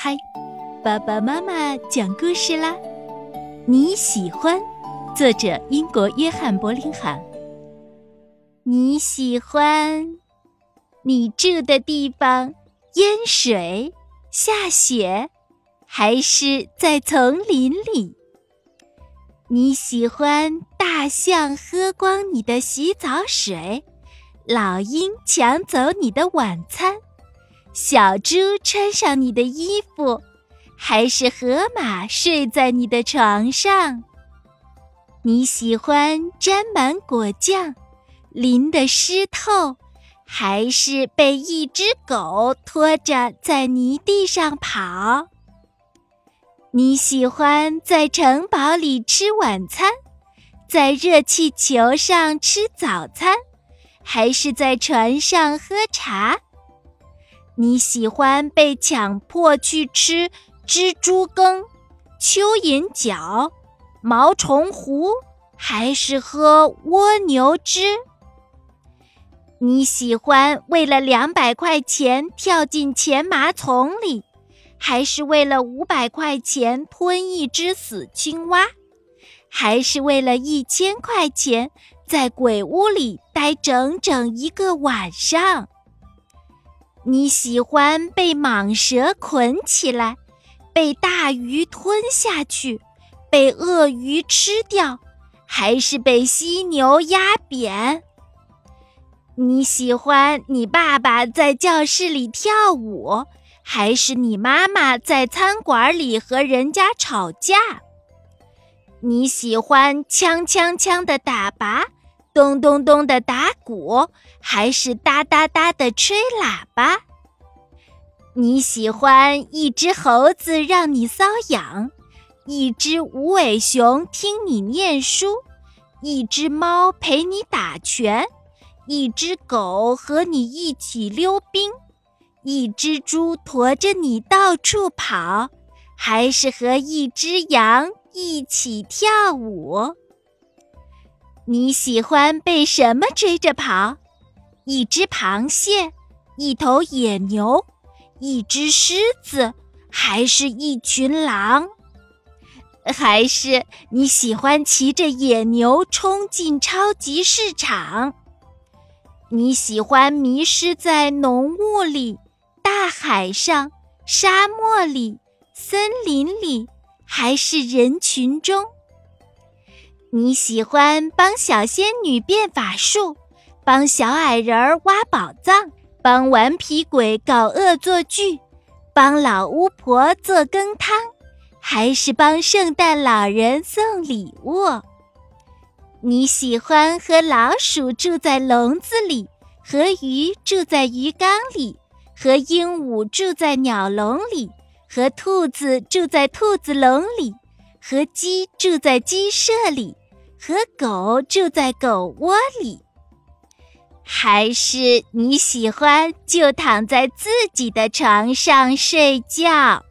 嗨，爸爸妈妈讲故事啦！你喜欢？作者英国约翰·柏林罕。你喜欢你住的地方淹水、下雪，还是在丛林里？你喜欢大象喝光你的洗澡水，老鹰抢走你的晚餐？小猪穿上你的衣服，还是河马睡在你的床上？你喜欢沾满果酱，淋得湿透，还是被一只狗拖着在泥地上跑？你喜欢在城堡里吃晚餐，在热气球上吃早餐，还是在船上喝茶？你喜欢被强迫去吃蜘蛛羹、蚯蚓脚、毛虫糊，还是喝蜗牛汁？你喜欢为了两百块钱跳进钱麻丛里，还是为了五百块钱吞一只死青蛙，还是为了一千块钱在鬼屋里待整整一个晚上？你喜欢被蟒蛇捆起来，被大鱼吞下去，被鳄鱼吃掉，还是被犀牛压扁？你喜欢你爸爸在教室里跳舞，还是你妈妈在餐馆里和人家吵架？你喜欢锵锵锵的打靶？咚咚咚的打鼓，还是哒哒哒的吹喇叭？你喜欢一只猴子让你搔痒，一只无尾熊听你念书，一只猫陪你打拳，一只狗和你一起溜冰，一只猪驮着你到处跑，还是和一只羊一起跳舞？你喜欢被什么追着跑？一只螃蟹，一头野牛，一只狮子，还是一群狼？还是你喜欢骑着野牛冲进超级市场？你喜欢迷失在浓雾里、大海上、沙漠里、森林里，还是人群中？你喜欢帮小仙女变法术，帮小矮人挖宝藏，帮顽皮鬼搞恶作剧，帮老巫婆做羹汤，还是帮圣诞老人送礼物？你喜欢和老鼠住在笼子里，和鱼住在鱼缸里，和鹦鹉住在鸟笼里，和兔子住在兔子笼里，和鸡住在鸡舍里？和狗住在狗窝里，还是你喜欢就躺在自己的床上睡觉？